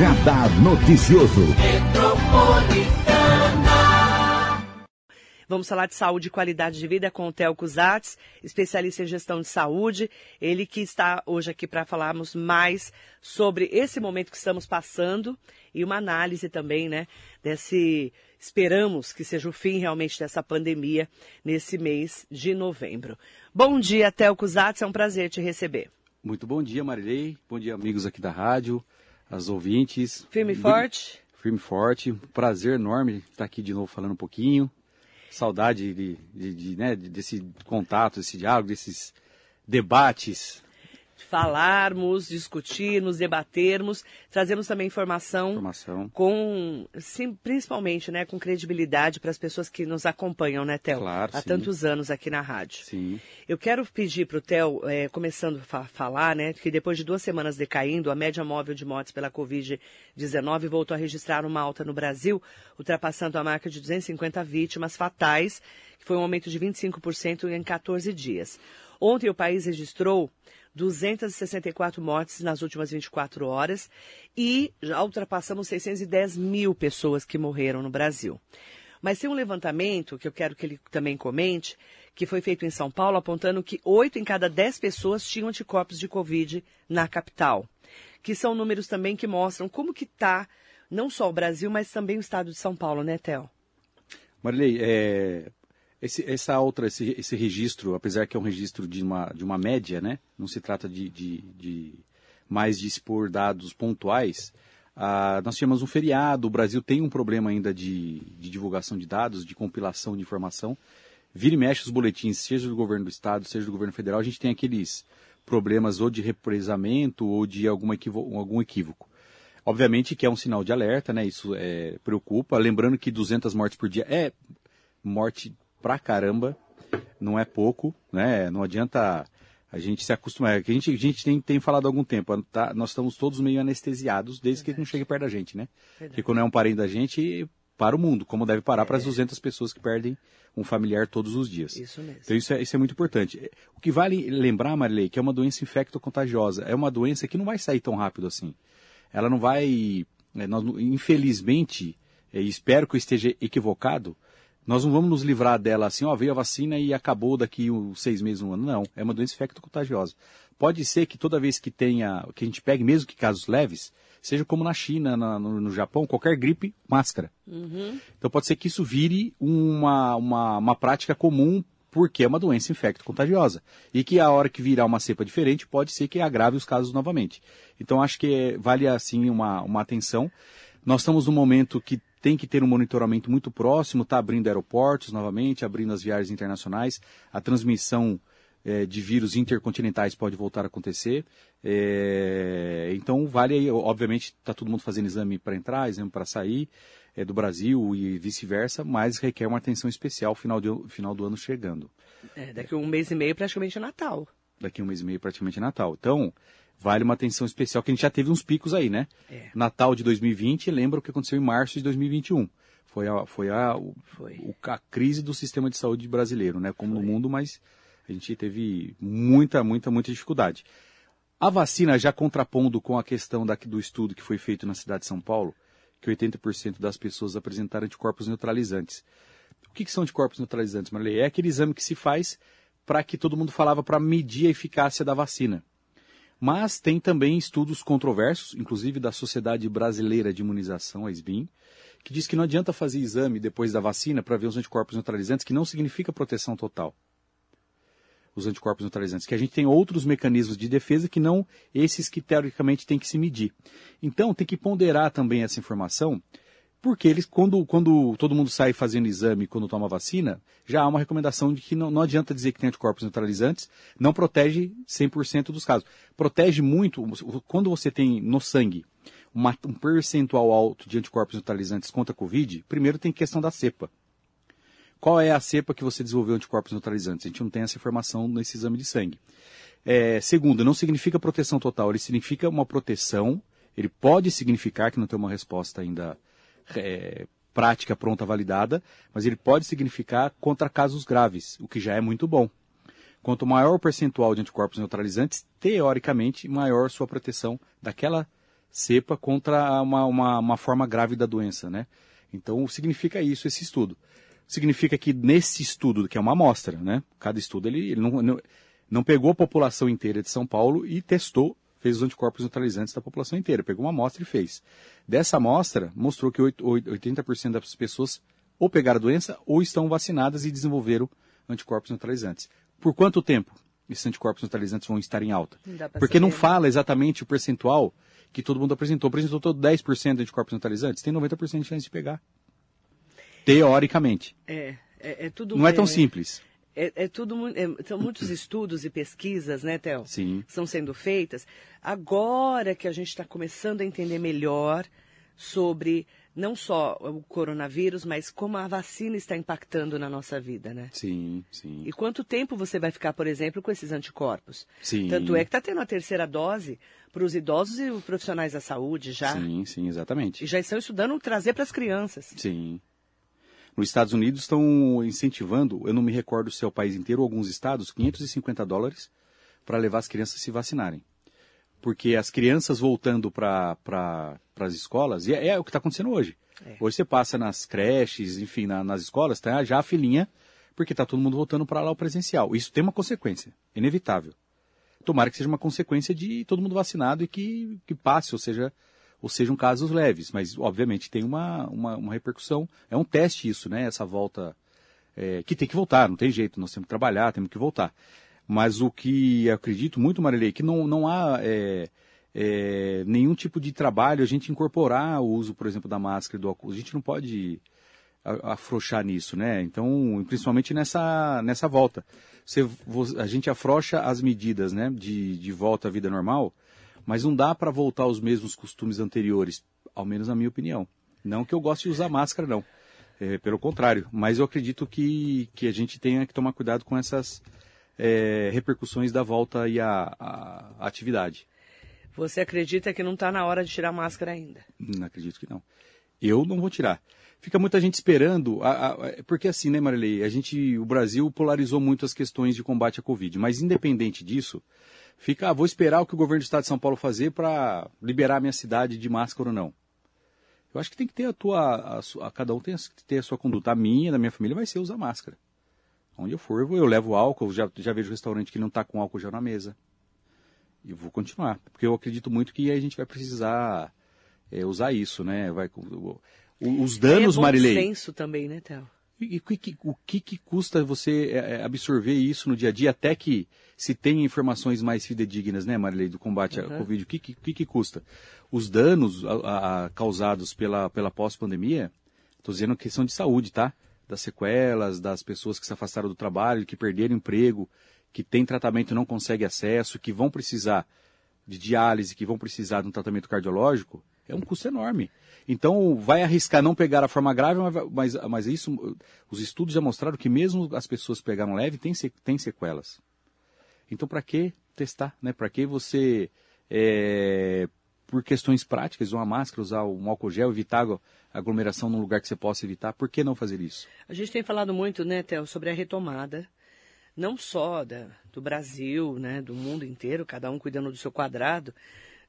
Radar Noticioso. Vamos falar de saúde e qualidade de vida com o Theo Cusatz, especialista em gestão de saúde. Ele que está hoje aqui para falarmos mais sobre esse momento que estamos passando e uma análise também, né, desse esperamos que seja o fim realmente dessa pandemia nesse mês de novembro. Bom dia, Theo Cusatz, é um prazer te receber. Muito bom dia, Marilei. Bom dia, amigos aqui da rádio, as ouvintes. Firme e forte? Firme e forte. Prazer enorme estar aqui de novo falando um pouquinho. Saudade de, de, de, né, desse contato, desse diálogo, desses debates falarmos, discutirmos, debatermos, trazermos também informação, informação. com, sim, principalmente, né, com credibilidade para as pessoas que nos acompanham, né, Theo? Claro, Há sim. tantos anos aqui na rádio. Sim. Eu quero pedir para o Theo, é, começando a falar, né, que depois de duas semanas decaindo, a média móvel de mortes pela Covid-19 voltou a registrar uma alta no Brasil, ultrapassando a marca de 250 vítimas fatais, que foi um aumento de 25% em 14 dias. Ontem o país registrou 264 mortes nas últimas 24 horas e já ultrapassamos 610 mil pessoas que morreram no Brasil. Mas tem um levantamento que eu quero que ele também comente, que foi feito em São Paulo, apontando que 8 em cada 10 pessoas tinham anticorpos de Covid na capital. Que são números também que mostram como que está não só o Brasil, mas também o estado de São Paulo, né, Theo? Marilei, é, esse, essa outra, esse, esse, registro, apesar que é um registro de uma, de uma média, né? Não se trata de, de, de mais de expor dados pontuais. Ah, nós tivemos um feriado, o Brasil tem um problema ainda de, de, divulgação de dados, de compilação de informação. Vira e mexe os boletins, seja do governo do estado, seja do governo federal, a gente tem aqueles problemas ou de represamento ou de alguma algum equívoco. Obviamente que é um sinal de alerta, né? Isso é, preocupa. Lembrando que 200 mortes por dia é morte pra caramba, não é pouco, né? Não adianta a gente se acostumar. A gente, a gente tem, tem falado há algum tempo, tá? nós estamos todos meio anestesiados desde Verdade. que ele não chegue perto da gente, né? Verdade. Porque quando é um parente da gente, para o mundo, como deve parar é. para as 200 pessoas que perdem um familiar todos os dias. Isso mesmo. Então isso é, isso é muito importante. O que vale lembrar, Marilei, que é uma doença infecto-contagiosa. É uma doença que não vai sair tão rápido assim. Ela não vai, é, nós, infelizmente, é, espero que eu esteja equivocado, nós não vamos nos livrar dela assim, ó, veio a vacina e acabou daqui uns seis meses, um ano. Não, é uma doença infecto-contagiosa. Pode ser que toda vez que tenha, que a gente pegue, mesmo que casos leves, seja como na China, na, no, no, Japão, qualquer gripe, máscara. Uhum. Então pode ser que isso vire uma, uma, uma prática comum porque é uma doença infecto-contagiosa. E que a hora que virar uma cepa diferente, pode ser que agrave os casos novamente. Então acho que vale assim uma, uma atenção. Nós estamos num momento que tem que ter um monitoramento muito próximo, está abrindo aeroportos novamente, abrindo as viagens internacionais, a transmissão é, de vírus intercontinentais pode voltar a acontecer. É, então vale aí, obviamente, está todo mundo fazendo exame para entrar, exame para sair é, do Brasil e vice-versa, mas requer uma atenção especial final, de, final do ano chegando. É, daqui a um mês e meio praticamente é Natal. Daqui a um mês e meio praticamente é Natal. Então, vale uma atenção especial, que a gente já teve uns picos aí, né? É. Natal de 2020, lembra o que aconteceu em março de 2021. Foi a, foi a, o, foi. A crise do sistema de saúde brasileiro, né? Como foi. no mundo, mas a gente teve muita, muita, muita dificuldade. A vacina, já contrapondo com a questão da, do estudo que foi feito na cidade de São Paulo, que 80% das pessoas apresentaram anticorpos neutralizantes. O que, que são anticorpos neutralizantes, Marley? É aquele exame que se faz para que todo mundo falava para medir a eficácia da vacina. Mas tem também estudos controversos, inclusive da Sociedade Brasileira de Imunização, a SBIM, que diz que não adianta fazer exame depois da vacina para ver os anticorpos neutralizantes, que não significa proteção total. Os anticorpos neutralizantes, que a gente tem outros mecanismos de defesa que não esses que teoricamente tem que se medir. Então tem que ponderar também essa informação, porque eles, quando, quando todo mundo sai fazendo exame quando toma vacina, já há uma recomendação de que não, não adianta dizer que tem anticorpos neutralizantes, não protege 100% dos casos. Protege muito, quando você tem no sangue uma, um percentual alto de anticorpos neutralizantes contra a Covid, primeiro tem questão da cepa. Qual é a cepa que você desenvolveu anticorpos neutralizantes? A gente não tem essa informação nesse exame de sangue. É, segundo, não significa proteção total, ele significa uma proteção, ele pode significar que não tem uma resposta ainda é, prática pronta validada, mas ele pode significar contra casos graves, o que já é muito bom. Quanto maior o percentual de anticorpos neutralizantes, teoricamente, maior sua proteção daquela cepa contra uma, uma, uma forma grave da doença, né? Então, significa isso esse estudo. Significa que nesse estudo, que é uma amostra, né? Cada estudo, ele, ele não, não, não pegou a população inteira de São Paulo e testou, fez os anticorpos neutralizantes da população inteira. Pegou uma amostra e fez. Dessa amostra, mostrou que 80% das pessoas ou pegaram a doença ou estão vacinadas e desenvolveram anticorpos neutralizantes. Por quanto tempo esses anticorpos neutralizantes vão estar em alta? Não Porque saber, não né? fala exatamente o percentual que todo mundo apresentou. Apresentou todo 10% de anticorpos neutralizantes, tem 90% de chance de pegar. Teoricamente. É, é, é tudo. Não é tão simples. É, é tudo, é, são muitos estudos e pesquisas, né, Théo? Sim. São sendo feitas. Agora que a gente está começando a entender melhor sobre não só o coronavírus, mas como a vacina está impactando na nossa vida, né? Sim, sim. E quanto tempo você vai ficar, por exemplo, com esses anticorpos? Sim. Tanto é que está tendo a terceira dose para os idosos e os profissionais da saúde já. Sim, sim, exatamente. E já estão estudando trazer para as crianças. Sim. Nos Estados Unidos estão incentivando, eu não me recordo se é o país inteiro ou alguns estados, 550 dólares para levar as crianças a se vacinarem. Porque as crianças voltando para pra, as escolas, e é, é, o que está acontecendo hoje. É. Hoje você passa nas creches, enfim, na, nas escolas, tá já a filinha, porque está todo mundo voltando para lá o presencial. Isso tem uma consequência, inevitável. Tomara que seja uma consequência de todo mundo vacinado e que, que passe, ou seja, ou sejam casos leves, mas obviamente tem uma, uma, uma repercussão. É um teste isso, né? Essa volta é, que tem que voltar, não tem jeito, nós temos que trabalhar, temos que voltar. Mas o que acredito muito, Marilei, é que não, não há é, é, nenhum tipo de trabalho a gente incorporar o uso, por exemplo, da máscara e do óculos. A gente não pode afrouxar nisso, né? Então, principalmente nessa, nessa volta. Você, a gente afrouxa as medidas né, de, de volta à vida normal, mas não dá para voltar aos mesmos costumes anteriores, ao menos na minha opinião. Não que eu goste de usar máscara, não. É, pelo contrário. Mas eu acredito que, que a gente tenha que tomar cuidado com essas é, repercussões da volta e a, a, a atividade. Você acredita que não está na hora de tirar máscara ainda? Não acredito que não. Eu não vou tirar. Fica muita gente esperando, a, a, porque assim, né, Marilei? A gente, o Brasil polarizou muito as questões de combate à Covid, mas independente disso, fica, ah, vou esperar o que o governo do estado de São Paulo fazer para liberar a minha cidade de máscara ou não. Eu acho que tem que ter a tua, a, a, cada um tem que ter a sua conduta. A minha, da minha família, vai ser usar máscara. Onde eu for, eu, vou, eu levo álcool, já, já vejo restaurante que não está com álcool já na mesa. E vou continuar, porque eu acredito muito que a gente vai precisar é, usar isso, né? Vai, os danos, é bom Marilei. senso também, né, Théo? E, e, o que, que custa você é, é, absorver isso no dia a dia até que se tenha informações mais fidedignas, né, Marilei, do combate uhum. à Covid? O que, que, que, custa? Os danos a, a, causados pela, pela pós-pandemia, estou dizendo que são de saúde, tá? Das sequelas, das pessoas que se afastaram do trabalho, que perderam emprego, que têm tratamento e não conseguem acesso, que vão precisar de diálise, que vão precisar de um tratamento cardiológico, é um custo enorme. Então, vai arriscar não pegar a forma grave, mas, mas isso, os estudos já mostraram que mesmo as pessoas que pegaram leve, tem, tem sequelas. Então, para que testar? Né? Para que você, é, por questões práticas, usar uma máscara, usar um álcool gel, evitar aglomeração num lugar que você possa evitar? Por que não fazer isso? A gente tem falado muito, né, Theo, sobre a retomada não só da, do Brasil, né, do mundo inteiro, cada um cuidando do seu quadrado.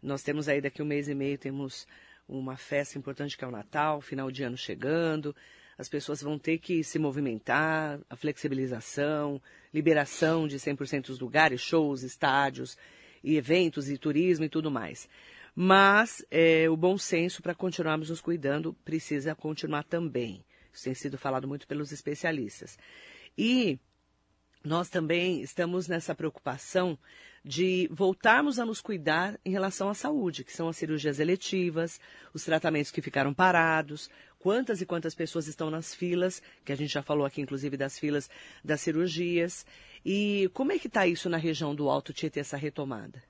Nós temos aí daqui um mês e meio, temos uma festa importante que é o Natal, final de ano chegando. As pessoas vão ter que se movimentar, a flexibilização, liberação de 100% dos lugares, shows, estádios, e eventos e turismo e tudo mais. Mas é, o bom senso para continuarmos nos cuidando precisa continuar também. Isso tem sido falado muito pelos especialistas. E nós também estamos nessa preocupação de voltarmos a nos cuidar em relação à saúde, que são as cirurgias eletivas, os tratamentos que ficaram parados, quantas e quantas pessoas estão nas filas, que a gente já falou aqui, inclusive, das filas das cirurgias. E como é que está isso na região do Alto Tietê, essa retomada?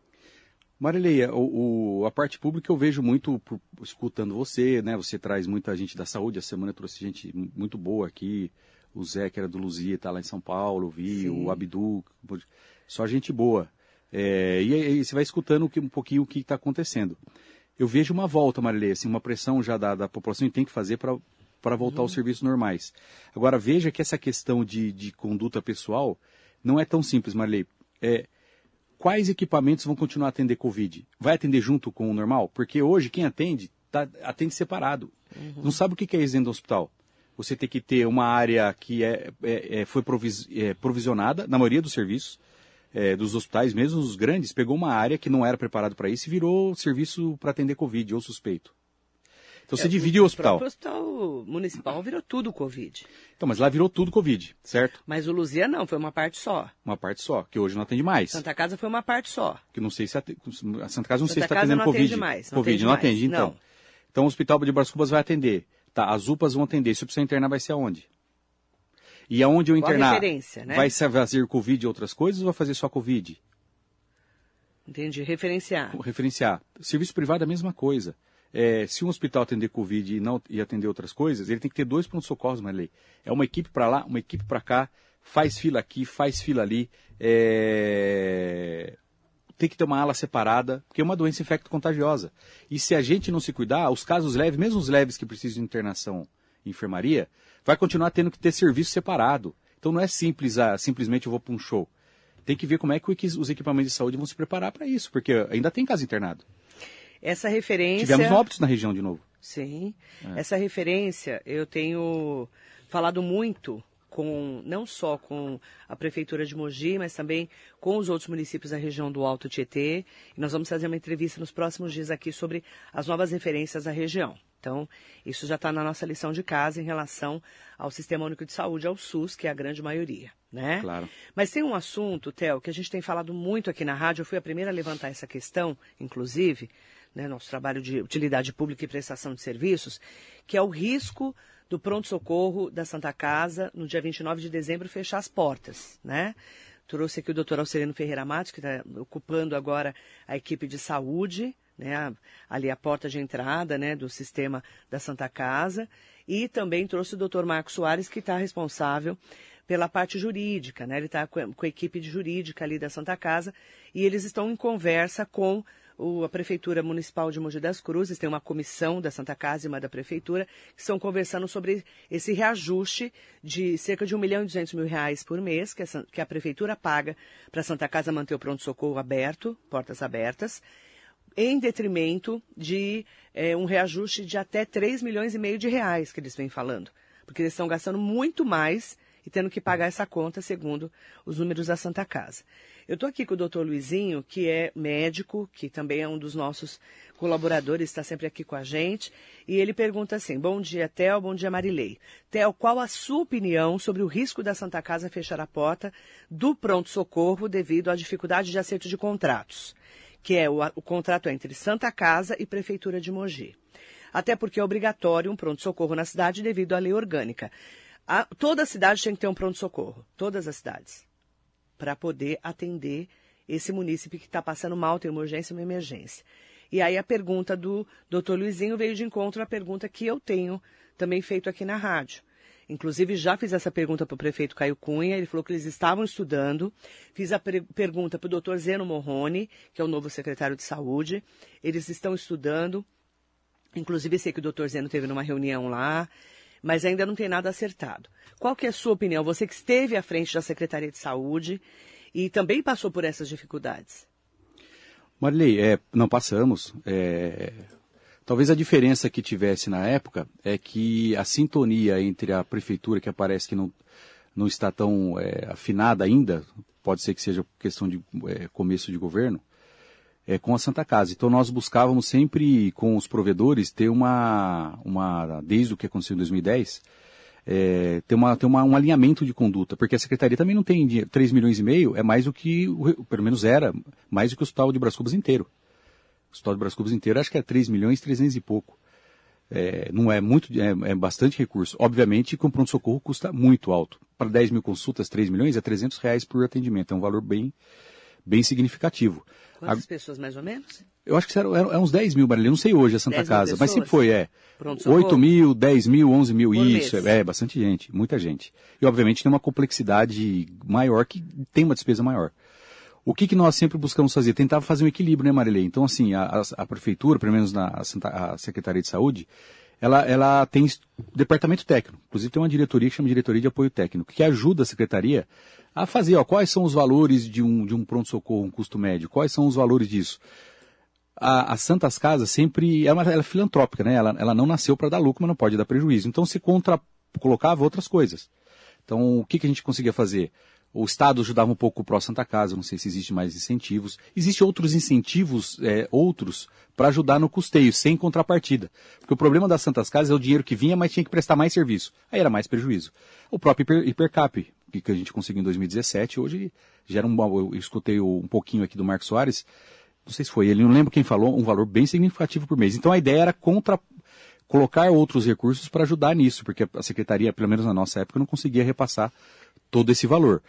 Marileia, o, o, a parte pública eu vejo muito por, escutando você, né? Você traz muita gente da saúde, a semana trouxe gente muito boa aqui, o Zé, que era do Luzia, está lá em São Paulo, vi, Sim. o Abdu, só gente boa. É, e aí você vai escutando um pouquinho o que está acontecendo. Eu vejo uma volta, Marilê, assim, uma pressão já da, da população e tem que fazer para voltar uhum. aos serviços normais. Agora, veja que essa questão de, de conduta pessoal não é tão simples, Marilê. É, quais equipamentos vão continuar a atender Covid? Vai atender junto com o normal? Porque hoje quem atende, tá, atende separado. Uhum. Não sabe o que é isso dentro do hospital. Você tem que ter uma área que é, é, é foi provis, é, provisionada, na maioria dos serviços, é, dos hospitais, mesmo os grandes, pegou uma área que não era preparado para isso e virou serviço para atender Covid ou suspeito. Então você é, divide o, o hospital. O hospital municipal virou tudo Covid. Então, mas lá virou tudo Covid, certo? Mas o Luzia não, foi uma parte só. Uma parte só, que hoje não atende mais. Santa Casa foi uma parte só. Que não sei se atende, a Santa Casa não Santa sei se está atendendo não Covid. Atende mais, não Covid atende não mais. atende, então. Não. Então o Hospital de Bras Cubas vai atender. Tá, as UPAs vão atender. Se eu precisar internar, vai ser aonde? E aonde eu internar, né? vai fazer Covid e outras coisas ou vai fazer só Covid? Entendi. Referenciar. Referenciar. Serviço privado é a mesma coisa. É, se um hospital atender Covid e, não, e atender outras coisas, ele tem que ter dois pronto-socorros, Marley. É uma equipe para lá, uma equipe para cá, faz fila aqui, faz fila ali. É... Tem que ter uma ala separada, porque é uma doença infecto-contagiosa. E se a gente não se cuidar, os casos leves, mesmo os leves que precisam de internação em enfermaria, vai continuar tendo que ter serviço separado. Então não é simples, ah, simplesmente eu vou para um show. Tem que ver como é que os equipamentos de saúde vão se preparar para isso, porque ainda tem caso internado. Essa referência. Tivemos óbitos na região de novo. Sim. É. Essa referência eu tenho falado muito com não só com a prefeitura de Mogi, mas também com os outros municípios da região do Alto Tietê. E nós vamos fazer uma entrevista nos próximos dias aqui sobre as novas referências da região. Então, isso já está na nossa lição de casa em relação ao Sistema Único de Saúde, ao SUS, que é a grande maioria, né? Claro. Mas tem um assunto, Theo, que a gente tem falado muito aqui na rádio. Eu fui a primeira a levantar essa questão, inclusive, né, nosso trabalho de utilidade pública e prestação de serviços, que é o risco do pronto-socorro da Santa Casa, no dia 29 de dezembro, fechar as portas, né? Trouxe aqui o doutor Alcerino Ferreira Matos, que está ocupando agora a equipe de saúde, né, ali a porta de entrada né, do sistema da Santa Casa, e também trouxe o doutor Marcos Soares, que está responsável pela parte jurídica, né? Ele está com, a equipe jurídica ali da Santa Casa, e eles estão em conversa com o, a Prefeitura Municipal de Mogi das Cruzes, tem uma comissão da Santa Casa e uma da Prefeitura, que estão conversando sobre esse reajuste de cerca de 1 milhão e 200 mil reais por mês, que a, que a Prefeitura paga para a Santa Casa manter o pronto-socorro aberto, portas abertas, em detrimento de é, um reajuste de até 3 milhões e meio de reais que eles vêm falando. Porque eles estão gastando muito mais e tendo que pagar essa conta, segundo os números da Santa Casa. Eu estou aqui com o doutor Luizinho, que é médico, que também é um dos nossos colaboradores, está sempre aqui com a gente. E ele pergunta assim: Bom dia, Theo, bom dia, Marilei. Theo, qual a sua opinião sobre o risco da Santa Casa fechar a porta do pronto-socorro devido à dificuldade de acerto de contratos? Que é o, o contrato entre Santa Casa e Prefeitura de Mogi. Até porque é obrigatório um pronto-socorro na cidade devido à lei orgânica. A, toda a cidade tem que ter um pronto-socorro. Todas as cidades para poder atender esse munícipe que está passando mal, tem uma urgência, uma emergência. E aí a pergunta do doutor Luizinho veio de encontro à pergunta que eu tenho também feito aqui na rádio. Inclusive, já fiz essa pergunta para o prefeito Caio Cunha, ele falou que eles estavam estudando. Fiz a pergunta para o doutor Zeno Morrone, que é o novo secretário de saúde. Eles estão estudando. Inclusive, sei que o doutor Zeno teve numa reunião lá mas ainda não tem nada acertado. Qual que é a sua opinião? Você que esteve à frente da Secretaria de Saúde e também passou por essas dificuldades. Marilei, é, não passamos. É, talvez a diferença que tivesse na época é que a sintonia entre a prefeitura, que parece que não, não está tão é, afinada ainda, pode ser que seja questão de é, começo de governo, é, com a Santa Casa. Então nós buscávamos sempre com os provedores ter uma, uma desde o que aconteceu em 2010, é, ter, uma, ter uma, um alinhamento de conduta, porque a secretaria também não tem dinheiro, 3 milhões e meio, é mais do que, pelo menos era, mais do que o hospital de Bras Cubas inteiro. O hospital de Bras Cubas inteiro acho que é 3 milhões e 300 e pouco. É, não é muito, é, é, bastante recurso. Obviamente que um pronto-socorro custa muito alto. Para 10 mil consultas, 3 milhões, é 300 reais por atendimento. É um valor bem, bem significativo. Quantas a... pessoas mais ou menos? Eu acho que eram, eram, eram uns 10 mil, Marília. Não sei hoje a Santa Casa, mas sempre foi, é. Pronto, 8 mil, 10 mil, 11 mil, Por isso. É, é, bastante gente, muita gente. E obviamente tem uma complexidade maior que tem uma despesa maior. O que, que nós sempre buscamos fazer? Tentar fazer um equilíbrio, né, Marilei? Então, assim, a, a, a prefeitura, pelo menos na a, a Secretaria de Saúde, ela, ela tem departamento técnico. Inclusive tem uma diretoria que chama Diretoria de Apoio Técnico, que ajuda a secretaria a fazer, ó, quais são os valores de um, de um pronto-socorro, um custo médio, quais são os valores disso. A, a Santas Casas sempre, ela, ela é filantrópica, né? Ela, ela não nasceu para dar lucro, mas não pode dar prejuízo. Então se contra, colocava outras coisas. Então o que, que a gente conseguia fazer? O Estado ajudava um pouco o Pró Santa Casa, não sei se existe mais incentivos. Existem outros incentivos, é, outros, para ajudar no custeio, sem contrapartida. Porque o problema das Santas Casas é o dinheiro que vinha, mas tinha que prestar mais serviço. Aí era mais prejuízo. O próprio hiper, Hipercap, que a gente conseguiu em 2017, hoje gera um. Eu escutei um pouquinho aqui do Marcos Soares, não sei se foi ele, não lembro quem falou, um valor bem significativo por mês. Então a ideia era contra colocar outros recursos para ajudar nisso, porque a secretaria, pelo menos na nossa época, não conseguia repassar todo esse valor.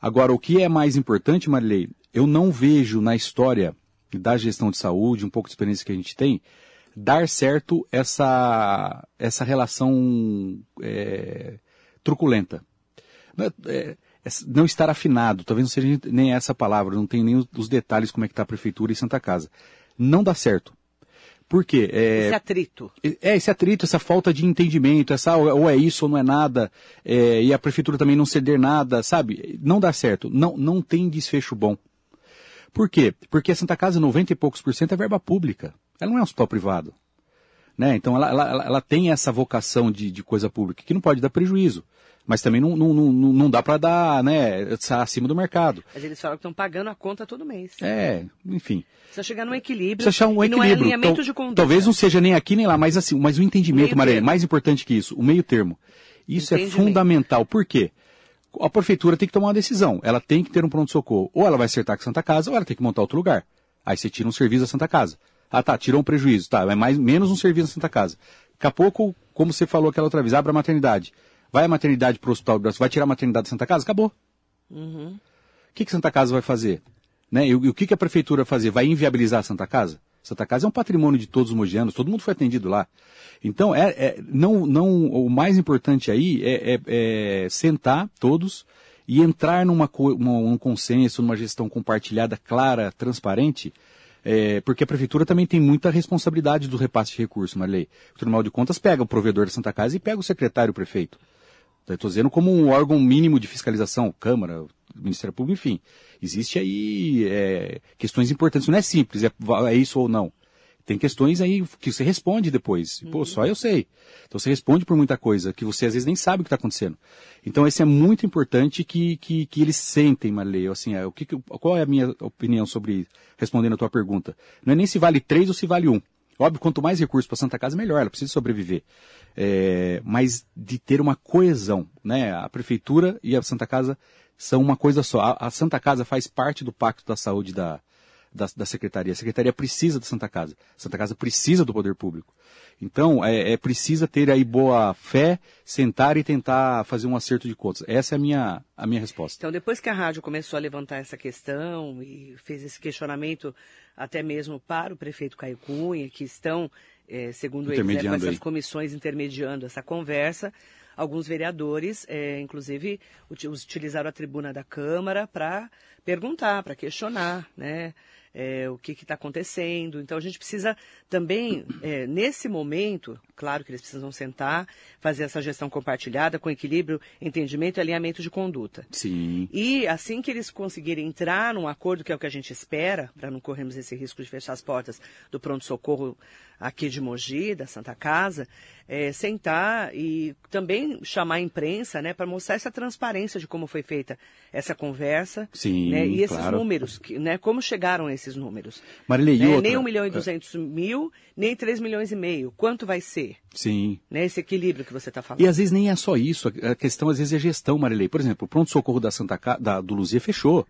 Agora, o que é mais importante, Marilei, eu não vejo na história da gestão de saúde, um pouco de experiência que a gente tem, dar certo essa, essa relação é, truculenta. Não, é, é, não, estar afinado, talvez não seja nem essa palavra, não tem nem os, os detalhes como é que está a prefeitura e Santa Casa. Não dá certo. Por quê? É, esse atrito. É, esse atrito, essa falta de entendimento, essa ou é isso ou não é nada, é, e a prefeitura também não ceder nada, sabe? Não dá certo. Não, não tem desfecho bom. Por quê? Porque a Santa Casa, 90 e poucos por cento, é verba pública.Ela não é um hospital privado. Né? Então ela, ela, ela tem essa vocação de, de coisa pública, que não pode dar prejuízo mas também não, não, não, não dá para dar, né, acima do mercado. Mas eles falam que estão pagando a conta todo mês. É, enfim. Precisa chegar num equilíbrio. Precisa achar um equilíbrio. Não é alinhamento Tal, de conduta. Talvez não seja nem aqui nem lá, mas assim, mas o entendimento, Maria, mais importante que isso, o meio termo. Isso é fundamental. Por quê? A prefeitura tem que tomar uma decisão. Ela tem que ter um pronto-socorro. Ou ela vai acertar com a Santa Casa, ou ela tem que montar outro lugar. Aí você tira um serviço da Santa Casa. Ah, tá, tirou um prejuízo. Tá, é mais, menos um serviço da Santa Casa. Daqui a pouco, como você falou aquela outra vez, abre a maternidade. Vai a maternidade para o Hospital do Brasil, vai tirar a maternidade da Santa Casa? Acabou. Uhum. O que, que Santa Casa vai fazer? Né? E, e, o que, que a prefeitura vai fazer? Vai inviabilizar a Santa Casa? Santa Casa é um patrimônio de todos os mogianos, todo mundo foi atendido lá. Então, é, é não, não, o mais importante aí é, é, é sentar todos e entrar numa, num consenso, numa gestão compartilhada, clara, transparente, é, porque a prefeitura também tem muita responsabilidade do repasse de recursos, Marley. O Tribunal de Contas pega o provedor da Santa Casa e pega o secretário o prefeito. Estou dizendo como um órgão mínimo de fiscalização, Câmara, Ministério Público, enfim. Existe aí é, questões importantes. Não é simples, é, é, isso ou não. Tem questões aí que você responde depois. Pô, uhum. só eu sei. Então você responde por muita coisa que você às vezes nem sabe o que está acontecendo. Então esse é muito importante que, que, que eles sentem, Marley. Assim, é, o que, qual é a minha opinião sobre, respondendo a tua pergunta? Não é nem se vale três ou se vale um. Óbvio, quanto mais recursos para Santa Casa, melhor, ela precisa sobreviver. É, mas de ter uma coesão, né? A Prefeitura e a Santa Casa são uma coisa só. A, a Santa Casa faz parte do Pacto da Saúde da, da, da, Secretaria. A Secretaria precisa da Santa Casa. A Santa Casa precisa do poder público. Então, é, é precisa ter aí boa fé, sentar e tentar fazer um acerto de contas. Essa é a minha, a minha resposta. Então, depois que a rádio começou a levantar essa questão e fez esse questionamento até mesmo para o prefeito Caio Cunha, que estão, é, segundo eles, né, com essas aí. comissões intermediando essa conversa. Alguns vereadores, é, inclusive, utilizaram a tribuna da Câmara para perguntar, para questionar, né? É, o que está acontecendo. Então a gente precisa também, é, nesse momento, claro que eles precisam sentar, fazer essa gestão compartilhada com equilíbrio, entendimento e alinhamento de conduta. Sim. E assim que eles conseguirem entrar num acordo, que é o que a gente espera, para não corrermos esse risco de fechar as portas do pronto-socorro aqui de Mogi, da Santa Casa, é, sentar e também chamar a imprensa né, para mostrar essa transparência de como foi feita essa conversa Sim, né, e esses claro. números, que, né, como chegaram esses números. Marilei, né. Nem 1 milhão e 200 mil, nem 3 milhões e meio. Quanto vai ser? Sim. Né, esse equilíbrio que você está falando. E às vezes nem é só isso, a questão às vezes é gestão, Marilei. Por exemplo, o pronto-socorro da Santa Ca... da, do Luzia fechou.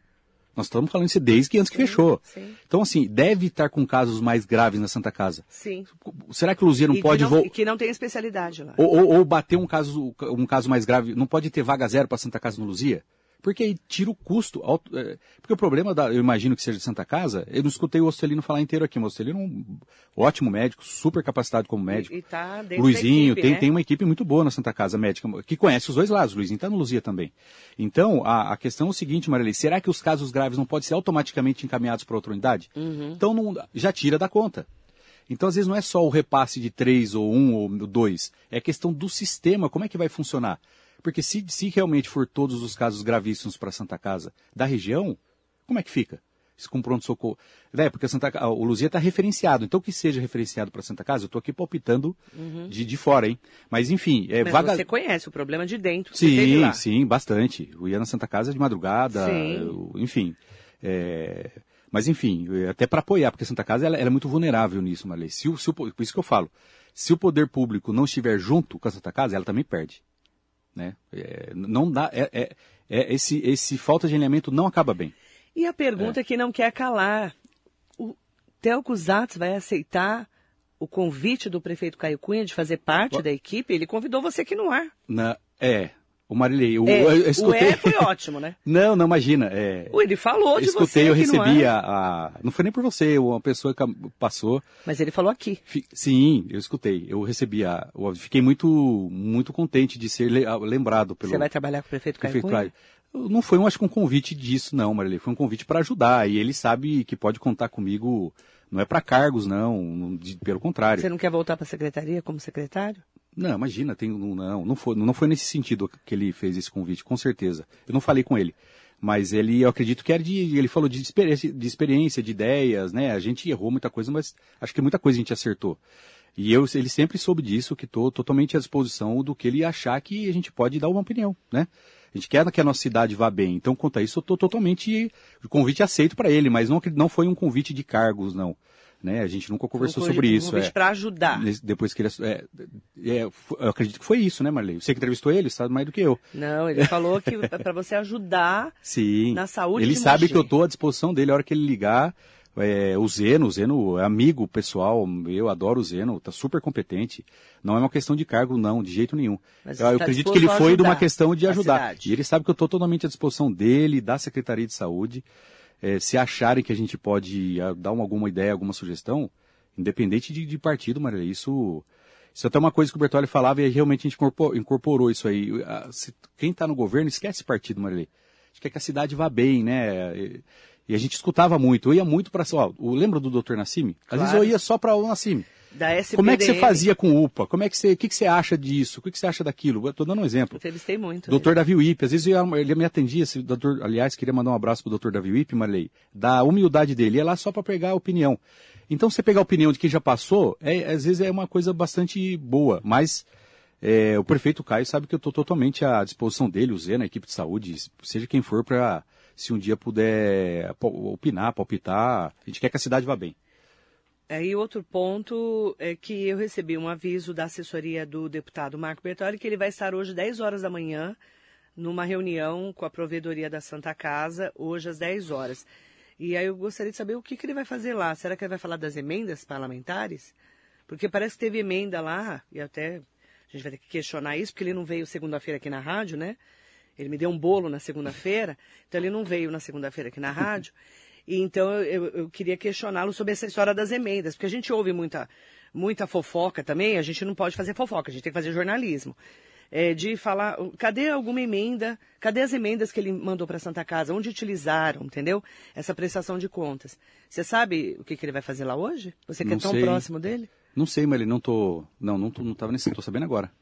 Nós estamos falando isso desde que antes sim, que fechou. Sim. Então, assim, deve estar com casos mais graves na Santa Casa. Sim. Será que o Luzia não e pode... voltar? que não tem especialidade lá. Ou, ou, ou, bater um caso, um caso mais grave, não pode ter vaga zero para Santa Casa no Luzia? Porque aí tira o custo. É, porque o problema, da, eu imagino que seja de Santa Casa, eu não escutei o Ostelino falar inteiro aqui, o Ostelino é um ótimo médico, super capacitado como médico. E, e tá Luizinho, equipe, tem, né? tem uma equipe muito boa na Santa Casa médica, que conhece os dois lados. O Luizinho está no Luzia também. Então, a, a questão é o seguinte, Marilei, será que os casos graves não podem ser automaticamente encaminhados para outra unidade? Uhum. Então, não, já tira da conta. Então, às vezes, não é só o repasse de três ou um ou dois, é questão do sistema, como é que vai funcionar. Porque se, se realmente for todos os casos gravíssimos para Santa Casa da região, como é que fica? com pronto-socorro. É, porque Santa, o Luzia está referenciado, então que seja referenciado para Santa Casa, eu estou aqui palpitando uhum. de, de fora, hein? Mas enfim. É, Mas vaga... você conhece o problema de dentro. Sim, sim, bastante. Eu ia na Santa Casa de madrugada, eu, enfim. É... Mas enfim, até para apoiar, porque Santa Casa ela, ela, é muito vulnerável nisso, Marley. Se o, se o, por isso que eu falo, se o poder público não estiver junto com a Santa Casa, ela também perde. Né? É, não dá, é, é, é, esse, esse falta de alinhamento não acaba bem. E a pergunta é. que não quer calar: o Telco Zatz vai aceitar o convite do prefeito Caio Cunha de fazer parte o... da equipe? Ele convidou você aqui no ar. Na, é, o Marilei, o, é, eu escutei... o é foi ótimo, né? não, não, imagina. É... Ele falou de escutei, você eu recebi a, a, Não foi nem por você, uma pessoa que passou... Mas ele falou aqui. Sim, eu escutei. Eu recebi a... Fiquei muito, muito contente de ser lembrado pelo... Você vai trabalhar com o prefeito Caio prefeito Cunha? Não foi, acho que um convite disso, não, Marilei. Foi um convite para ajudar. E ele sabe que pode contar comigo. Não é para cargos, não. De, pelo contrário. Você não quer voltar para a secretaria como secretário? Não, imagina, tem, não, não foi, não foi nesse sentido que ele fez esse convite, com certeza. Eu não falei com ele, mas ele, eu acredito que era de, ele falou de experiência, de experiência, de ideias, né? A gente errou muita coisa, mas acho que muita coisa a gente acertou. E eu, ele sempre soube disso, que estou totalmente à disposição do que ele achar que a gente pode dar uma opinião, né? A gente quer que a nossa cidade vá bem. Então, quanto a isso, eu estou totalmente. O convite aceito para ele, mas não, não foi um convite de cargos, não. Né? A gente nunca conversou sobre isso. É. para ajudar. Depois que ele. É, é, eu acredito que foi isso, né, Marley? Você que entrevistou ele, sabe mais do que eu. Não, ele falou que é para você ajudar Sim. na saúde Ele sabe que eu estou à disposição dele a hora que ele ligar. É, o Zeno, o Zeno é amigo pessoal, eu adoro o Zeno, tá super competente. Não é uma questão de cargo, não, de jeito nenhum. eu, eu tá acredito que ele foi de uma questão de ajudar. E ele sabe que eu estou totalmente à disposição dele, da Secretaria de Saúde. É, se acharem que a gente pode ah, dar uma, alguma ideia, alguma sugestão, independente de, de partido, Maria, isso, isso é até uma coisa que o Bertoli falava e realmente a gente incorporou, incorporou isso aí. Ah, quem está no governo esquece partido, Maria. A gente quer que a cidade vá bem, né? E a gente escutava muito. Eu ia muito para. Lembra do Dr. Nassimi? Às claro. vezes eu ia só para o Nassimi. Como é que você fazia com UPA? Como é que você, o que, que você acha disso? O que, que você acha daquilo? Eu estou dando um exemplo. Entrevistei muito. Doutor Davi Wipe, às vezes eu, ele me atendia, se, doutor, aliás, queria mandar um abraço pro doutor Davi Wipe, Marley, da humildade dele, ia lá só para pegar a opinião. Então, você pegar a opinião de quem já passou, é, às vezes é uma coisa bastante boa, mas é, o prefeito Caio sabe que eu estou totalmente à disposição dele, o Zé, na equipe de saúde, seja quem for para se um dia puder opinar, palpitar, a gente quer que a cidade vá bem. Aí outro ponto é que eu recebi um aviso da assessoria do deputado Marco Bertoli que ele vai estar hoje 10 horas da manhã numa reunião com a provedoria da Santa Casa, hoje às 10 horas. E aí eu gostaria de saber o que, que ele vai fazer lá. Será que ele vai falar das emendas parlamentares? Porque parece que teve emenda lá, e até a gente vai ter que questionar isso, porque ele não veio segunda-feira aqui na rádio, né? Ele me deu um bolo na segunda-feira, então ele não veio na segunda-feira aqui na rádio. E então eu, eu queria questioná-lo sobre essa história das emendas, porque a gente ouve muita, muita fofoca também, a gente não pode fazer fofoca, a gente tem que fazer jornalismo. É, de falar, cadê alguma emenda, cadê as emendas que ele mandou para Santa Casa, onde utilizaram, entendeu? Essa prestação de contas. Você sabe o que, que ele vai fazer lá hoje? Você que é não é tão sei. próximo dele? Não sei, mas ele não tô, não, não, tô, não tava nesse, tô sabendo agora.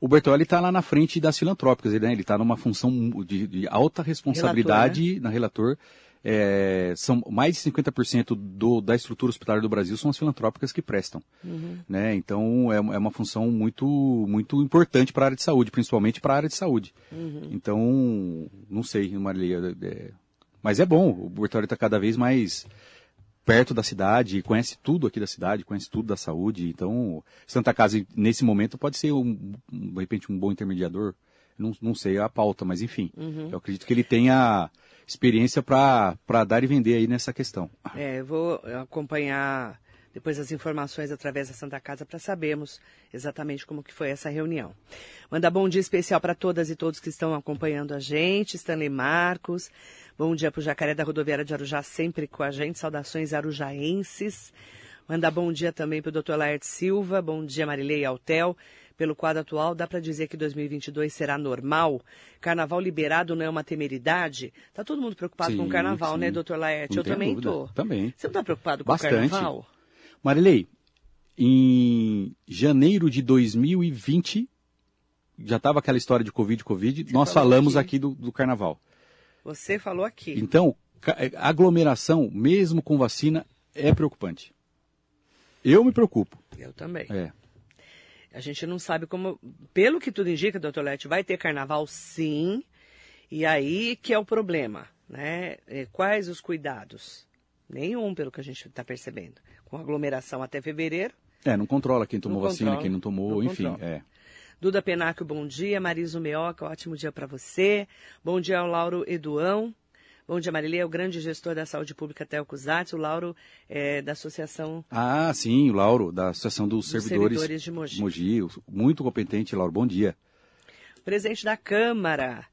O Bertolli está lá na frente das filantrópicas, ele né? está numa função de, de alta responsabilidade relator, né? na relator. É, são mais de 50% do, da estrutura hospitalar do Brasil são as filantrópicas que prestam. Uhum. Né? Então é, é, uma função muito, muito importante para a área de saúde, principalmente para a área de saúde. Uhum. Então, não sei, Marília, é, mas é bom, o Bertolli está cada vez mais perto da cidade, conhece tudo aqui da cidade, conhece tudo da saúde. Então, Santa Casa, nesse momento, pode ser, um, de repente, um bom intermediador. Não, não sei a pauta, mas enfim. Uhum. Eu acredito que ele tenha experiência para dar e vender aí nessa questão. É, eu vou acompanhar depois as informações através da Santa Casa para sabermos exatamente como que foi essa reunião. Manda bom dia especial para todas e todos que estão acompanhando a gente, Stanley Marcos, Bom dia para o Jacaré da Rodoviária de Arujá, sempre com a gente. Saudações arujaenses. Manda bom dia também para o doutor Laerte Silva. Bom dia, Marilei Altel. Pelo quadro atual, dá para dizer que 2022 será normal? Carnaval liberado não é uma temeridade? Tá todo mundo preocupado sim, com o carnaval, sim. né, doutor Laerte? Eu também estou. Também. Você não está preocupado com Bastante. o carnaval? Marilei, em janeiro de 2020, já estava aquela história de Covid, Covid, Você nós falamos aqui. aqui, do, do carnaval. Você falou aqui. Então, é, aglomeração, mesmo com vacina, é preocupante. Eu me preocupo. Eu também. É. A gente não sabe como. Pelo que tudo indica, doutor Lete, vai ter carnaval sim. E aí que é o problema, né? É, Quais os cuidados? Nenhum, pelo que a gente está percebendo. Com aglomeração até fevereiro. É, não controla quem tomou Não vacina, controla. quem não tomou, Não enfim. controla. É. Duda Penaco, bom dia. Marisa Meoca, ótimo dia para você. Bom dia ao Lauro Eduão. Bom dia, Marilê, é o grande gestor da saúde pública Cusatz. O Lauro é da Associação Ah, sim, o Lauro, da Associação dos, dos Servidores, Servidores de Mogi. Mogi. Muito competente, Lauro. Bom dia. Presidente da Câmara,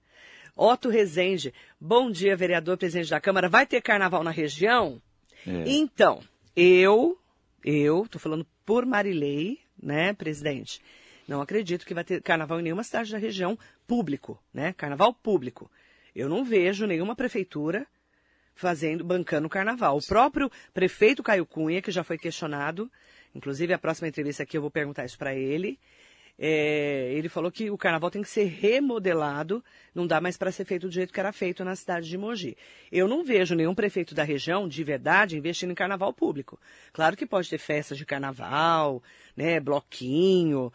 Otto Rezende. Bom dia, vereador, presidente da Câmara. Vai ter carnaval na região? É. Então, eu, eu, tô falando por Marilei, né, presidente? Não acredito que vai ter carnaval em nenhuma cidade da região público, né? Carnaval público. Eu não vejo nenhuma prefeitura fazendo, bancando o carnaval. O próprio prefeito Caio Cunha, que já foi questionado, inclusive a próxima entrevista aqui eu vou perguntar isso para ele. é, ele falou que o carnaval tem que ser remodelado, não dá mais para ser feito do jeito que era feito na cidade de Mogi. Eu não vejo nenhum prefeito da região, de verdade, investindo em carnaval público. Claro que pode ter festas de carnaval, né, bloquinho,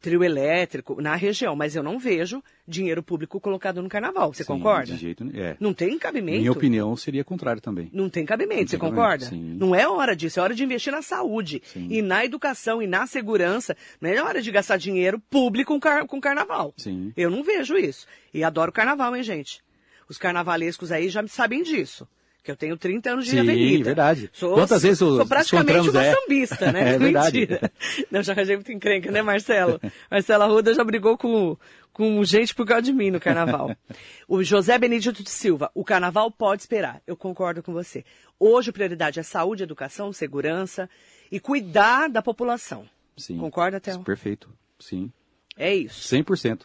trio elétrico na região, mas eu não vejo dinheiro público colocado no carnaval. Você Sim, concorda? De jeito. É. Não tem cabimento. Minha opinião seria contrário também. Não tem cabimento, Não você tem concorda? cabimento. Não é hora disso, é hora de investir na saúde Sim. e na educação e na segurança. Não é hora de gastar dinheiro público com, car- com carnaval. Sim. Eu não vejo isso. E adoro carnaval, hein, gente? Os carnavalescos aí já sabem disso. Que eu tenho 30 anos de Sim, avenida. verdade. Sou, Quantas vezes os- Sou praticamente uma é. sambista, né? É verdade. Mentira. Não, já arranjei muito encrenca, né, Marcelo? Marcelo Arruda já brigou com, com gente por causa de mim no carnaval. o José Benedito de Silva, o carnaval pode esperar. Eu concordo com você. Hoje a prioridade é saúde, educação, segurança e cuidar da população. Sim. Concorda, Théo? Perfeito. Sim. É isso. 100%.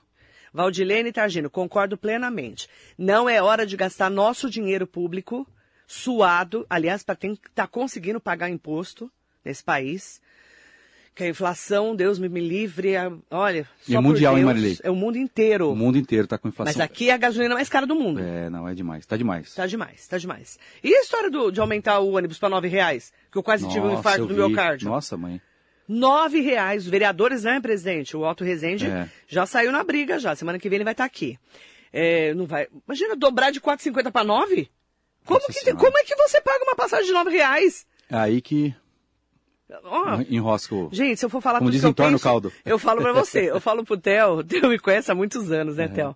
Valdilene Targino, concordo plenamente. Não é hora de gastar nosso dinheiro público suado, aliás, para quem está conseguindo pagar imposto nesse país. Que a inflação, Deus me, me livre, a- olha, E é mundial, hein, Deus, Marilei? É o mundo inteiro. O mundo inteiro está com inflação. Mas aqui é a gasolina mais cara do mundo. É, não, é demais. Tá demais. Tá demais, tá demais. E a história do- de aumentar o ônibus para nove reais? Que eu quase tive um Nossa, infarto do miocárdio. Nossa, mãe. Nove reais. Os vereadores, né, presidente? O Otto Rezende É. já saiu na briga já. Semana que vem ele vai estar aqui. É, não vai. Imagina dobrar de 4,50 para 9? Como, Nossa que, Senhora. como é que você paga uma passagem de 9 reais? É aí que Ó, enrosca o... gente, se eu for falar Como tudo que eu penso, caldo. eu falo pra você. Eu falo pro Theo. O Theo me conhece há muitos anos, né, Theo?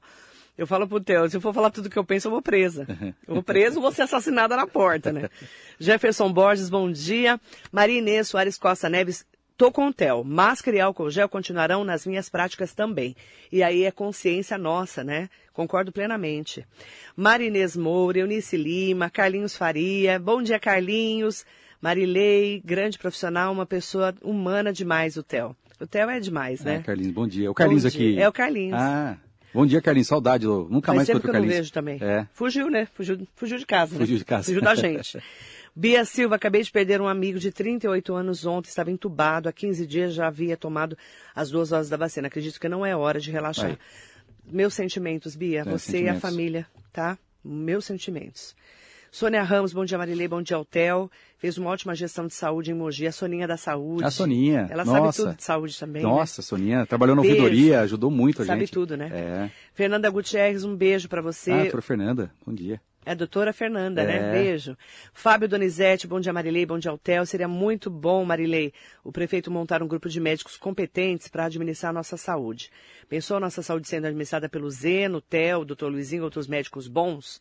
Eu falo pro Theo, se eu for falar tudo que eu penso, eu vou presa. Eu vou presa, eu vou ser assassinada na porta, né? Jefferson Borges, bom dia. Maria Inês Soares Costa Neves, tô com o Theo. Máscara e álcool gel continuarão nas minhas práticas também. E aí é consciência nossa, né? Concordo plenamente. Maria Inês Moura, Eunice Lima, Carlinhos Faria. Bom dia, Carlinhos. Marilei, grande profissional, uma pessoa humana demais, o Theo. O Theo é demais, né? É, Carlinhos, bom dia. O Carlinhos Bom aqui. dia. É o Carlinhos. Ah, bom dia, Carlinhos. Saudade. eu Nunca Faz mais que o eu não Carlinhos. vejo também. É. Fugiu, né? Fugiu, fugiu de casa. né? Fugiu de casa. Fugiu da gente. Bia Silva, acabei de perder um amigo de 38 anos ontem, estava entubado, há 15 dias já havia tomado as duas doses da vacina. Acredito que não é hora de relaxar. Aí. Meus sentimentos, Bia, É, você e a sentimentos. família, tá? Meus sentimentos. Sônia Ramos, bom dia Marilei, bom dia Altel. Fez uma ótima gestão de saúde em Mogi, a Soninha da Saúde. A Soninha. Ela Nossa. sabe tudo de saúde também, né? Nossa, Soninha trabalhou na Beijo. ouvidoria, ajudou muito a Sabe gente. tudo, né? É. Fernanda Gutierrez, um beijo pra você. Ah, doutora Fernanda, bom dia. É a doutora Fernanda, É. né? Beijo. Fábio Donizete, bom dia Marilei, bom dia Altel. Seria muito bom, Marilei, o prefeito montar um grupo de médicos competentes para administrar a nossa saúde. Pensou a nossa saúde sendo administrada pelo Zeno, Tel, doutor Luizinho, outros médicos bons?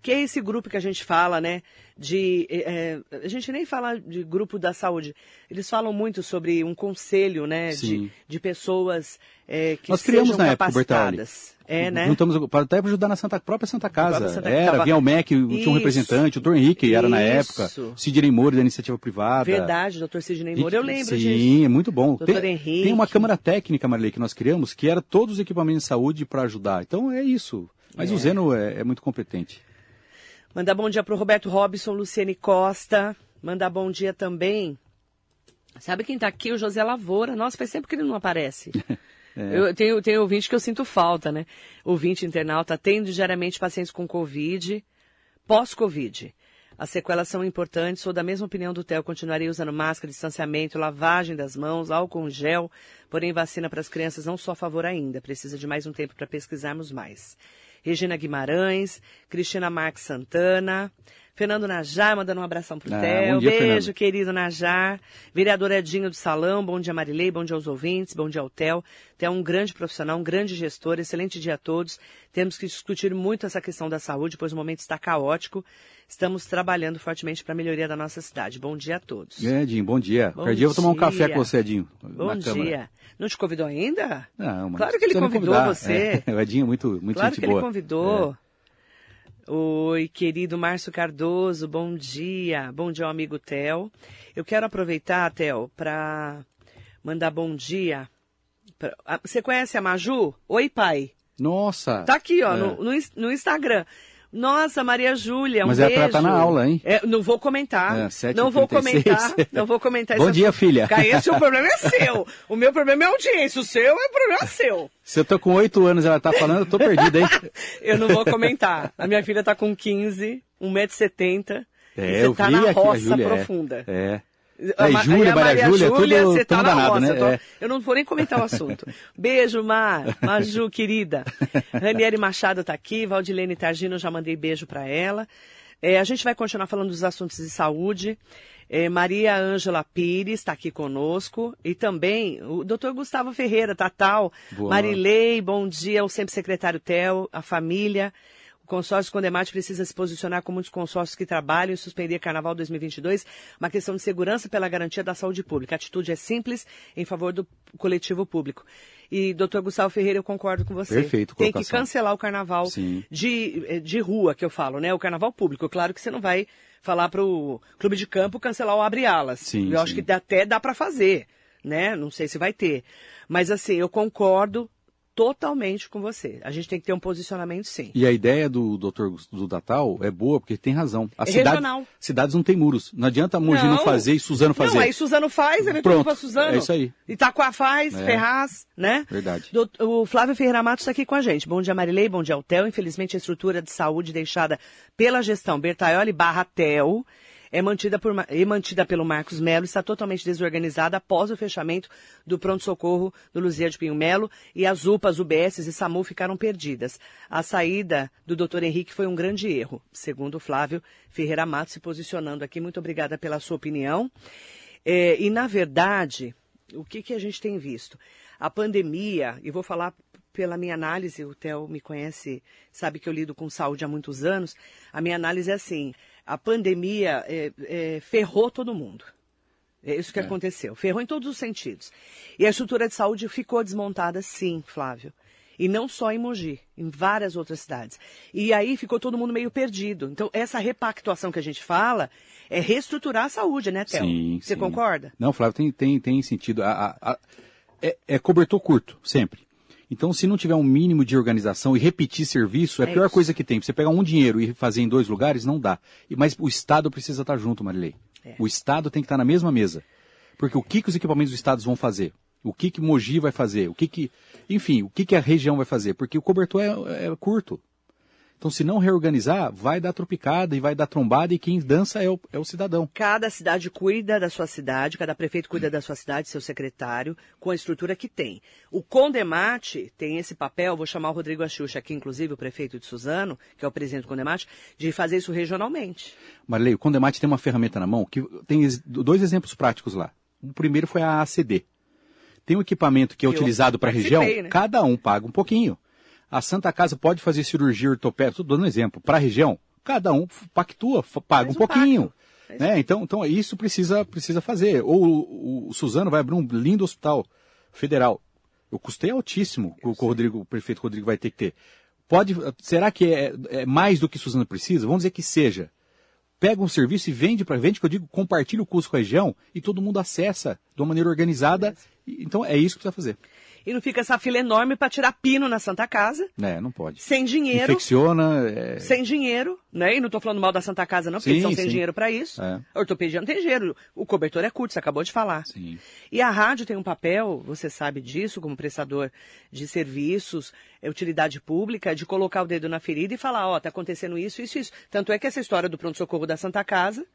Que é esse grupo que a gente fala, né? De. eh, a gente nem fala de grupo da saúde. Eles falam muito sobre um conselho, né? De, Sim. de pessoas eh, que Nós criamos sejam na época, capacitadas. É, né? Juntamos para até pra ajudar na Santa, própria Santa Casa. Santa- era, tava- vinha o MEC, tinha um Isso. representante, o Dr. Henrique era na época, Sidney Moura da iniciativa privada. Verdade, doutor Sidney Moura, eu lembro, Sim, gente. é muito bom. Doutor Tem, Henrique. tem uma câmara técnica, Marilei, que nós criamos, que era todos os equipamentos de saúde para ajudar. Então é isso. Mas É. o Zeno é, é muito competente. Mandar bom dia pro Roberto Robson, Luciene Costa. Mandar bom dia também. Sabe quem tá aqui? O José Lavoura. Nossa, faz tempo que ele não aparece. É. Eu tenho, tenho ouvinte que eu sinto falta, né? Ouvinte internauta, atendo diariamente pacientes com Covid, pós-Covid. As sequelas são importantes, sou da mesma opinião do Theo, continuarei usando máscara, distanciamento, lavagem das mãos, álcool gel, porém vacina para as crianças não sou a favor ainda, precisa de mais um tempo para pesquisarmos mais. Regina Guimarães, Cristina Marques Santana, Fernando Najar mandando um abração pro ah, Theo. Beijo, Fernando. querido Najar. Vereador Edinho do Salão, bom dia Marilei, bom dia aos ouvintes, bom dia ao Theo. Theo é um grande profissional, um grande gestor, excelente dia a todos. Temos que discutir muito essa questão da saúde, pois o momento está caótico. Estamos trabalhando fortemente para a melhoria da nossa cidade. Bom dia a todos. É, Edinho, bom dia. Bom dia eu vou tomar um café com você, Edinho. Bom dia. Câmara. Não te convidou ainda? Não, mas Claro que ele convidou você. É, o Edinho é muito, muito claro que boa. ele convidou. É. Oi, querido Márcio Cardoso, bom dia. Bom dia, amigo Theo. Eu quero aproveitar, Theo, para mandar bom dia. Pra... Você conhece a Maju? Oi, pai. Nossa! Tá aqui, ó, é. no, no, no Instagram. Nossa, Maria Júlia, um Mas beijo. Mas ela tá na aula, hein? É, não vou comentar. É, 7, não vou comentar. Não vou comentar. Bom dia, filha. Esse o problema é seu. O meu problema é a audiência. O seu é o problema seu. Se eu tô com 8 anos e ela tá falando, eu tô perdida, hein? eu não vou comentar. A minha filha tá com 15, 1,70m. É, e você tá na roça é. profunda. É. É, Júlia, Maria, Júlia, Júlia tudo, você tá danado, roça, né? Eu, tô, é. eu, não vou nem comentar o assunto. Beijo, Mar, Maju, querida. Ranieri Machado tá aqui, Valdilene Targino, já mandei beijo para ela. É, a gente vai continuar falando dos assuntos de saúde. É, Maria Ângela Pires está aqui conosco. E também o doutor Gustavo Ferreira, Tatal. Boa. Marilei, bom dia, o sempre secretário Tel, a família consórcio Condemate precisa se posicionar com muitos consórcios que trabalham e suspender Carnaval 2022, uma questão de segurança pela garantia da saúde pública. A atitude é simples em favor do coletivo público. E, doutor Gustavo Ferreira, eu concordo com você. Perfeito, Tem que cancelar o carnaval de, eh, de rua, que eu falo, né? O carnaval público. Claro que você não vai falar para o clube de campo cancelar o abre-alas. Sim, eu sim. acho que até dá para fazer, né? Não sei se vai ter. Mas, assim, eu concordo totalmente com você. A gente tem que ter um posicionamento sim. E a ideia do doutor do Datal é boa, porque tem razão. A é cidade, regional. Cidades não tem muros. Não adianta Mogi não, não fazer e Suzano fazer. Não, aí Suzano faz, ele Pronto, para Suzano. É isso aí. Itaquá faz, é. Ferraz, né? Verdade. O Flávio Ferreira Matos está aqui com a gente. Bom dia, Marilei, bom dia, Altel. Infelizmente, a estrutura de saúde deixada pela gestão Bertaioli barra Tel é mantida, por, é mantida pelo Marcos Melo está totalmente desorganizada após o fechamento do pronto-socorro do Luzia de Pinho Melo e as UPAs, UBS e SAMU ficaram perdidas. A saída do Dr. Henrique foi um grande erro, segundo Flávio Ferreira Matos se posicionando aqui. Muito obrigada pela sua opinião. É, e, na verdade, o que, que a gente tem visto? A pandemia, e vou falar pela minha análise, o Theo me conhece, sabe que eu lido com saúde há muitos anos, a minha análise é assim, a pandemia é, é, ferrou todo mundo. É isso que é. aconteceu. Ferrou em todos os sentidos. E a estrutura de saúde ficou desmontada, sim, Flávio. E não só em Mogi, em várias outras cidades. E aí ficou todo mundo meio perdido. Então, essa repactuação que a gente fala é reestruturar a saúde, né, Théo? Sim, Você sim. concorda? Não, Flávio, tem, tem, tem sentido. A, a, a, é, é cobertor curto, sempre. Então, se não tiver um mínimo de organização e repetir serviço, é a pior isso. coisa que tem. Você pegar um dinheiro e fazer em dois lugares, não dá. Mas o Estado precisa estar junto, Marilei. É. O Estado tem que estar na mesma mesa. Porque o que, que os equipamentos do Estado vão fazer? O que, que Mogi vai fazer? O que, que. Enfim, o que, que a região vai fazer? Porque o cobertor é, é curto. Então, se não reorganizar, vai dar tropicada e vai dar trombada e quem dança é o, é o cidadão. Cada cidade cuida da sua cidade, cada prefeito cuida da sua cidade, seu secretário, com a estrutura que tem. O Condemate tem esse papel, vou chamar o Rodrigo Axuxa aqui, inclusive, o prefeito de Suzano, que é o presidente do Condemate, de fazer isso regionalmente. Marley, o Condemate tem uma ferramenta na mão que tem dois exemplos práticos lá. O primeiro foi a ACD. Tem um equipamento que é utilizado para a região, né? cada um paga um pouquinho. A Santa Casa pode fazer cirurgia ortopédica, estou dando um exemplo, para a região, cada um pactua, paga um, um pouquinho. Né? Então, então isso precisa, precisa fazer. Ou o, o, Suzano vai abrir um lindo hospital federal. O custo é altíssimo que o, Rodrigo, o prefeito Rodrigo vai ter que ter. Pode, será que é, é, mais do que Suzano precisa? Vamos dizer que seja. Pega um serviço e vende para vende, que eu digo, compartilha o custo com a região e todo mundo acessa de uma maneira organizada. Então é isso que precisa fazer. E não fica essa fila enorme para tirar pino na Santa Casa. É, não pode. Sem dinheiro. Infecciona. É... Sem dinheiro, né? E não estou falando mal da Santa Casa, não, porque sim, eles estão sem dinheiro para isso. É. A ortopedia não tem dinheiro. O cobertor é curto, você acabou de falar. Sim. E a rádio tem um papel, você sabe disso, como prestador de serviços, é, utilidade pública, de colocar o dedo na ferida e falar, ó, oh, tá acontecendo isso, isso, isso. Tanto é que essa história do pronto-socorro da Santa Casa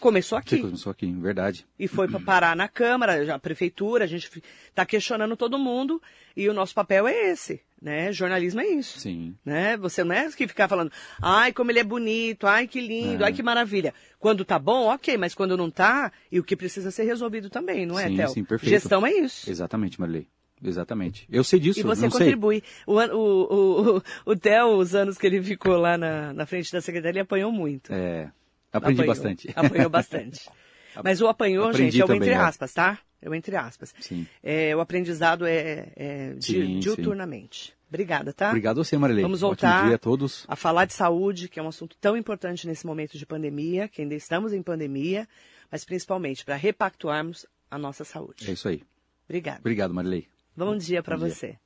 Começou aqui. Começou aqui, verdade. E foi para parar na Câmara, a Prefeitura, a gente está questionando todo mundo e o nosso papel é esse, né? Jornalismo é isso. Sim. Né? Você não é que ficar falando, ai, como ele é bonito, ai, que lindo, é. ai, que maravilha. Quando tá bom, ok, mas quando não tá, e o que precisa ser resolvido também, não é, sim, Théo? Sim, perfeito. Gestão é isso. Exatamente, Marilei. Exatamente. Eu sei disso, E você não contribui. Sei. O, o, o, o Theo, os anos que ele ficou lá na, na frente da secretaria, apanhou muito. É. Aprendi apanhou, bastante. Apanhou bastante. Mas o apanhou, Aprendi gente, é o também, entre é. aspas, tá? É o entre aspas. Sim. É, o aprendizado é, é Sim, sim. diuturnamente. Obrigada, tá? Obrigado a você, Marilei. Vamos Ótimo voltar dia a todos. a falar de saúde, que é um assunto tão importante nesse momento de pandemia, que ainda estamos em pandemia, mas principalmente para repactuarmos a nossa saúde. É isso aí. Obrigada. Obrigado, Marilei. Bom dia para você.